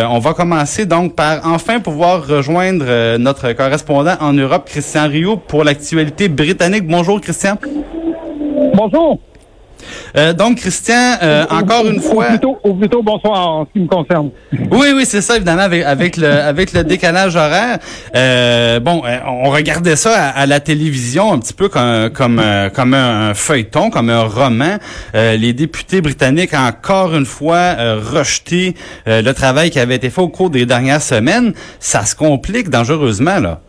Euh, on va commencer donc par enfin pouvoir rejoindre euh, notre correspondant en Europe, Christian Rio, pour l'actualité britannique. Bonjour, Christian. Bonjour. Euh, donc, Christian, euh, encore une fois. Ou plutôt, ou plutôt bonsoir en ce qui me concerne. Oui, oui, c'est ça, évidemment, avec, avec, le, avec le décalage horaire. Euh, bon, euh, on regardait ça à, à, la télévision un petit peu comme, comme, euh, comme un feuilleton, comme un roman. Euh, les députés britanniques ont encore une fois rejeté le travail qui avait été fait au cours des dernières semaines. Ça se complique dangereusement, là.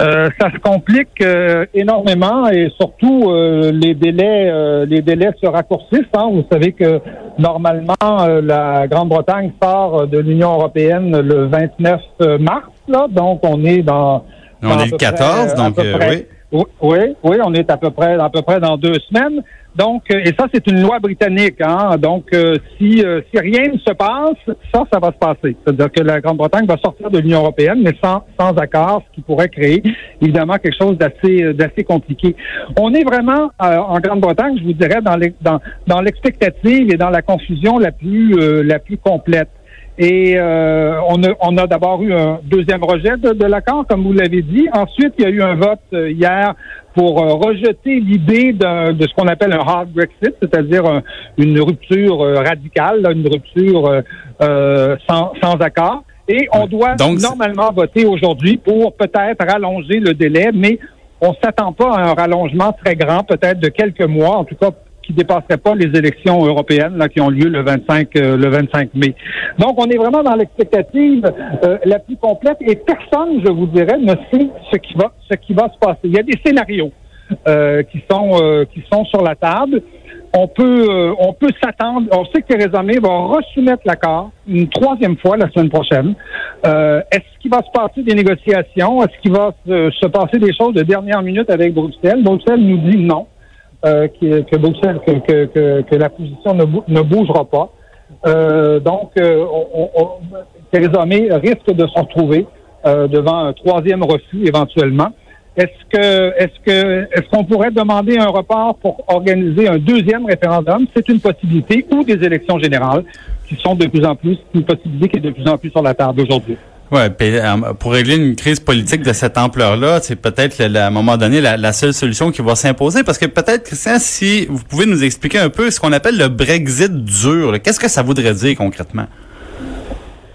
Euh, ça se complique euh, énormément et surtout euh, les délais les délais se raccourcissent. Hein. Vous savez que normalement la Grande-Bretagne sort de l'Union européenne le 29 mars, là, donc on est dans, on est le 14, donc oui. Oui, oui, on est à peu près à peu près dans deux semaines. Donc, euh, et ça, c'est une loi britannique. Hein? Donc, euh, si, euh, si rien ne se passe, ça, ça va se passer. C'est-à-dire que la Grande-Bretagne va sortir de l'Union européenne, mais sans, sans accord, ce qui pourrait créer évidemment quelque chose d'assez d'assez compliqué. On est vraiment en Grande-Bretagne, je vous dirais, dans l'expectative dans et dans la confusion la plus la plus complète. Et euh, on a, on a d'abord eu un deuxième rejet de, l'accord, comme vous l'avez dit. Ensuite, il y a eu un vote euh, hier pour euh, rejeter l'idée de, ce qu'on appelle un hard Brexit, c'est-à-dire une rupture radicale, une rupture sans, sans accord. Et on doit normalement voter aujourd'hui pour peut-être rallonger le délai, mais on s'attend pas à un rallongement très grand, peut-être de quelques mois, en tout cas qui dépasserait pas les élections européennes là, qui ont lieu le 25 euh, le 25 mai. Donc on est vraiment dans l'expectative euh, la plus complète et personne, je vous dirais, ne sait ce qui va ce qui va se passer. Il y a des scénarios euh, qui sont qui sont sur la table. On peut on peut s'attendre. On sait que Theresa May va resoumettre l'accord une troisième fois la semaine prochaine. Est-ce qu'il va se passer des négociations? Est-ce qu'il va se, se passer des choses de dernière minute avec Bruxelles? Bruxelles nous dit non. Euh, que, que, que, que, la position ne, ne bougera pas. Euh, donc, euh, on, on, Theresa May risque de se retrouver euh, devant un troisième refus éventuellement. Est-ce que est-ce que est-ce qu'on pourrait demander un report pour organiser un deuxième référendum? C'est une possibilité ou des élections générales qui sont de plus en plus une possibilité qui est de plus en plus sur la table aujourd'hui. Ouais, euh, pour régler une crise politique de cette ampleur-là, c'est peut-être à un moment donné la, seule solution qui va s'imposer. Parce que peut-être, Christian, si vous pouvez nous expliquer un peu ce qu'on appelle le Brexit dur, qu'est-ce que ça voudrait dire concrètement?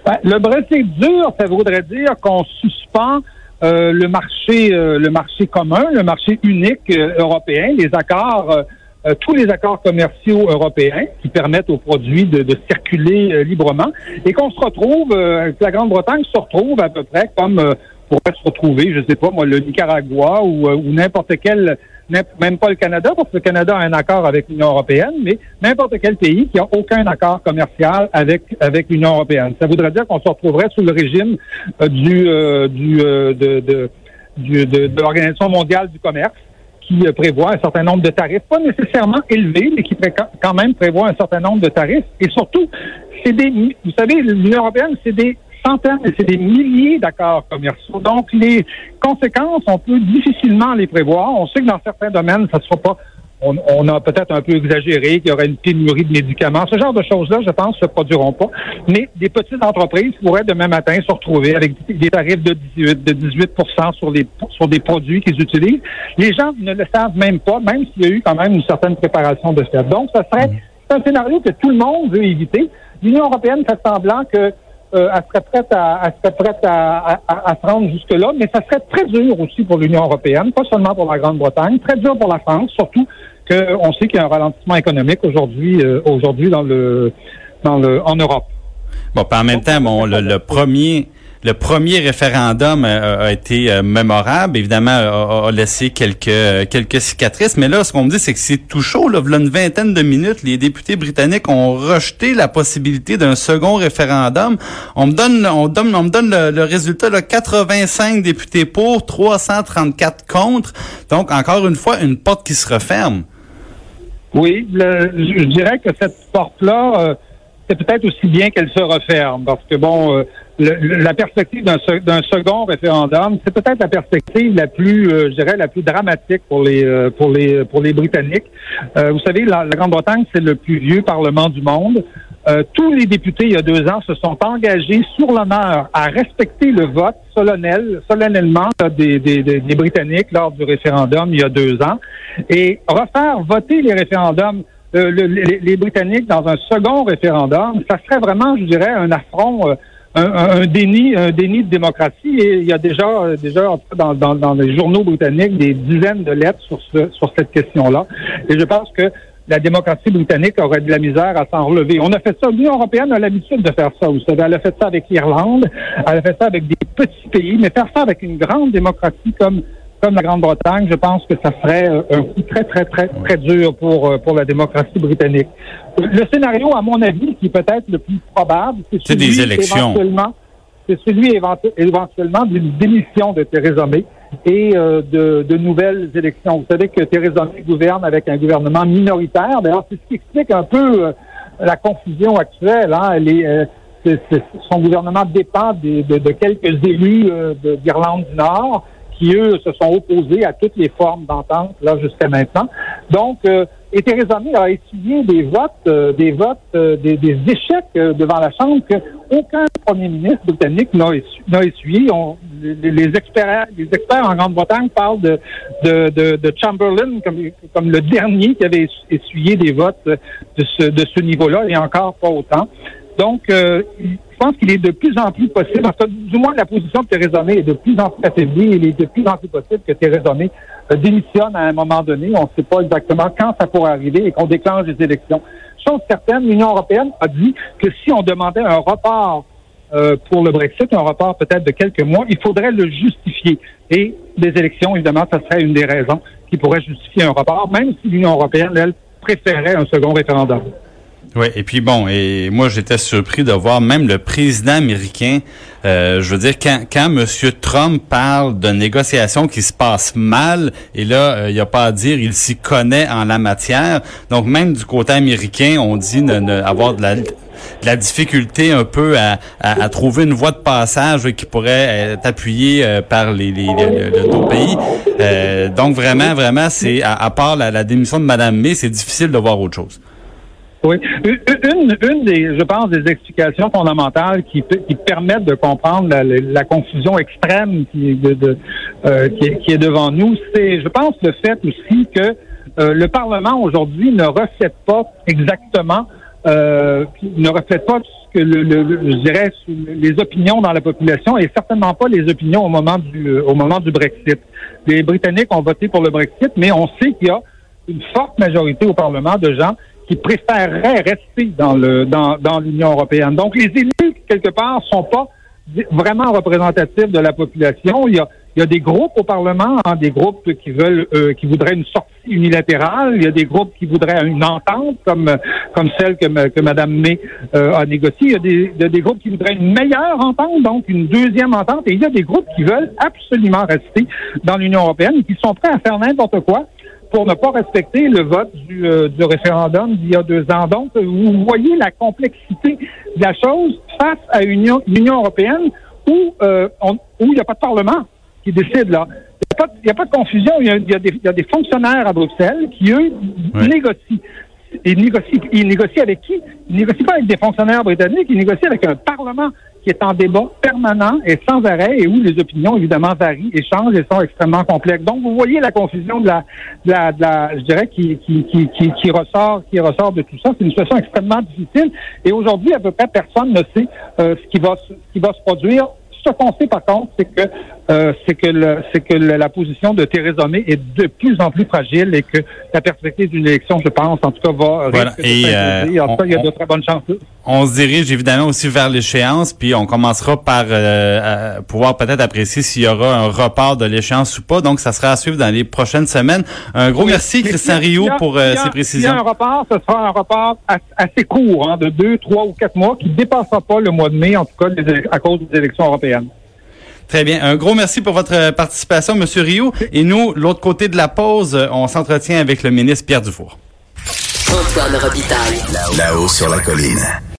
Ben, le Brexit dur, ça voudrait dire qu'on suspend euh, le marché, euh, le marché commun, le marché unique européen, les accords euh, tous les accords commerciaux européens qui permettent aux produits de, de circuler euh, librement et qu'on se retrouve, euh, que la Grande-Bretagne se retrouve à peu près comme pourrait se retrouver, je sais pas moi, le Nicaragua ou, n'importe quel, même pas le Canada, parce que le Canada a un accord avec l'Union européenne, mais n'importe quel pays qui a aucun accord commercial avec avec l'Union européenne. Ça voudrait dire qu'on se retrouverait sous le régime du du de, de, du, de l'Organisation mondiale du commerce qui euh, prévoit un certain nombre de tarifs, pas nécessairement élevés, mais qui quand même prévoit un certain nombre de tarifs. Et surtout, c'est des, vous savez, l'Union européenne, c'est des centaines, c'est des milliers d'accords commerciaux. Donc, les conséquences, on peut difficilement les prévoir. On sait que dans certains domaines, ça ne sera pas on, a peut-être un peu exagéré, qu'il y aurait une pénurie de médicaments. Ce genre de choses-là, je pense, ne se produiront pas. Mais des petites entreprises pourraient demain matin se retrouver avec des tarifs de 18, de 18 sur, les, sur des produits qu'ils utilisent. Les gens ne le savent même pas, même s'il y a eu quand même une certaine préparation de fait. Donc, ce serait un scénario que tout le monde veut éviter. L'Union européenne fait semblant que euh, elle serait prête à, elle serait prête à, à, à se rendre jusque-là, mais ça serait très dur aussi pour l'Union européenne, pas seulement pour la Grande-Bretagne, très dur pour la France, surtout qu'on sait qu'il y a un ralentissement économique aujourd'hui, euh, aujourd'hui dans le, dans le, en Europe. Bon, en même temps, bon, le, premier, le premier référendum euh, a, été euh, mémorable, évidemment, a, laissé quelques euh, quelques cicatrices. Mais là, ce qu'on me dit, c'est que c'est tout chaud. Là, là, une vingtaine de minutes, les députés britanniques ont rejeté la possibilité d'un second référendum. On me donne, on donne, on me donne le, résultat là, 85 députés pour, 334 contre. Donc, encore une fois, une porte qui se referme. Oui, je dirais que cette porte-là c'est peut-être aussi bien qu'elle se referme, parce que bon, la perspective d'un, second référendum, c'est peut-être la perspective la plus, euh, je dirais, la plus dramatique pour les euh, pour les pour les Britanniques. vous savez, la, Grande-Bretagne, c'est le plus vieux parlement du monde. tous les députés, il y a deux ans, se sont engagés sur l'honneur à respecter le vote solennel, solennellement des, des, des Britanniques lors du référendum il y a deux ans et refaire voter les référendums euh, les, Britanniques dans un second référendum, ça serait vraiment, je dirais, un affront, euh, un, déni, un déni de démocratie. Et il y a déjà, déjà dans, dans, les journaux britanniques des dizaines de lettres sur, ce, sur cette question-là. Et je pense que la démocratie britannique aurait de la misère à s'en relever. On a fait ça. L'Union européenne a l'habitude de faire ça. Vous savez, elle a fait ça avec l'Irlande, elle a fait ça avec des petits pays, mais faire ça avec une grande démocratie comme comme la Grande-Bretagne, je pense que ça serait euh, un coup très, très, très, très dur pour, euh, pour la démocratie britannique. Le scénario, à mon avis, qui est peut-être le plus probable, c'est des élections. C'est celui éventuellement d'une démission de Theresa May et euh, de, de, nouvelles élections. Vous savez que Theresa May gouverne avec un gouvernement minoritaire. D'ailleurs, c'est ce qui explique un peu la confusion actuelle. Hein. Elle est, son gouvernement dépend de, de, quelques élus d'Irlande du Nord qui, eux, se sont opposés à toutes les formes d'entente, là, jusqu'à maintenant. Donc, euh, et Theresa May a essuyé des votes, euh, des votes, euh, des, échecs devant la Chambre que aucun premier ministre britannique n'a essuyé. les, experts, les experts en Grande-Bretagne parlent de, de, de, de, Chamberlain comme, comme le dernier qui avait essuyé des votes de ce, de ce niveau-là, et encore pas autant. Donc, pense qu'il est de plus en plus possible, en du moins la position de Theresa May est de plus en plus affaiblie, il est de plus en plus possible que Theresa May euh, démissionne à un moment donné. On ne sait pas exactement quand ça pourrait arriver et qu'on déclenche les élections. Chose certaine, l'Union européenne a dit que si on demandait un report euh, pour le Brexit, un report peut-être de quelques mois, il faudrait le justifier. Et les élections, évidemment, ça serait une des raisons qui pourrait justifier un report, même si l'Union européenne, elle, préférait un second référendum. Oui, et puis bon, et moi j'étais surpris de voir même le président américain, euh, je veux dire, quand, quand M. Trump parle de négociations qui se passent mal, et là, euh, il n'y a pas à dire, il s'y connaît en la matière. Donc même du côté américain, on dit ne, avoir de la, la difficulté un peu à, à, trouver une voie de passage qui pourrait être appuyée euh, par les, les, pays. Euh, donc vraiment, vraiment, c'est à, part la, la démission de Mme May, c'est difficile de voir autre chose. Oui. Une, une des, je pense, des explications fondamentales qui, qui permettent de comprendre la, la confusion extrême qui, de, de euh, qui, est, qui, est, devant nous, c'est, je pense, le fait aussi que euh, le Parlement aujourd'hui ne reflète pas exactement, euh, ne reflète pas ce que le, le, je dirais les opinions dans la population et certainement pas les opinions au moment du au moment du Brexit. Les Britanniques ont voté pour le Brexit, mais on sait qu'il y a une forte majorité au Parlement de gens qui préféreraient rester dans le dans, dans l'Union européenne. Donc les élus quelque part sont pas vraiment représentatifs de la population. Il y a il y a des groupes au Parlement, hein, des groupes qui veulent, euh, qui voudraient une sortie unilatérale. Il y a des groupes qui voudraient une entente, comme comme celle que, que Mme May euh, a négociée. Il y, a des, des groupes qui voudraient une meilleure entente, donc une deuxième entente. Et il y a des groupes qui veulent absolument rester dans l'Union européenne et qui sont prêts à faire n'importe quoi pour ne pas respecter le vote du, euh, du référendum d'il y a deux ans. Donc, vous voyez la complexité de la chose face à une Union, européenne où euh, où il n'y a pas de Parlement qui décide là. Il n'y a, pas de confusion. Il y a, il y a, des, fonctionnaires à Bruxelles qui, eux, négocient. Ils négocient, ils négocient avec qui? Ils négocient pas avec des fonctionnaires britanniques, ils négocient avec un Parlement qui est en débat permanent et sans arrêt et où les opinions, évidemment, varient et changent et sont extrêmement complexes. Donc, vous voyez la confusion de la, de la, de la je dirais, qui, qui, qui, qui, qui ressort, qui ressort de tout ça. C'est une situation extrêmement difficile. Et aujourd'hui, à peu près personne ne sait euh, ce qui va, ce qui va se produire. Ce qu'on sait, par contre, c'est que euh, c'est que le, c'est que le- la position de Theresa May est de plus en plus fragile et que la perspective d'une élection, je pense, en tout cas, va Voilà. Et, euh, en tout cas, il y a on- de très bonnes chances. On se dirige évidemment aussi vers l'échéance, puis on commencera par euh, pouvoir peut-être apprécier s'il y aura un report de l'échéance ou pas. Donc, ça sera à suivre dans les prochaines semaines. Un gros Oui. merci, Mais Christian a- Rioux, pour euh, ces précisions. S'il y a un report, ce sera un report as- assez court, hein, de deux, trois ou quatre mois, qui ne dépassera pas le mois de mai, en tout cas, à cause des élections européennes. Très bien. Un gros merci pour votre euh, participation, Monsieur Rioux. Et nous, l'autre côté de la pause, euh, on s'entretient avec le ministre Pierre Dufour. Antoine Robitaille. Là-haut sur la colline.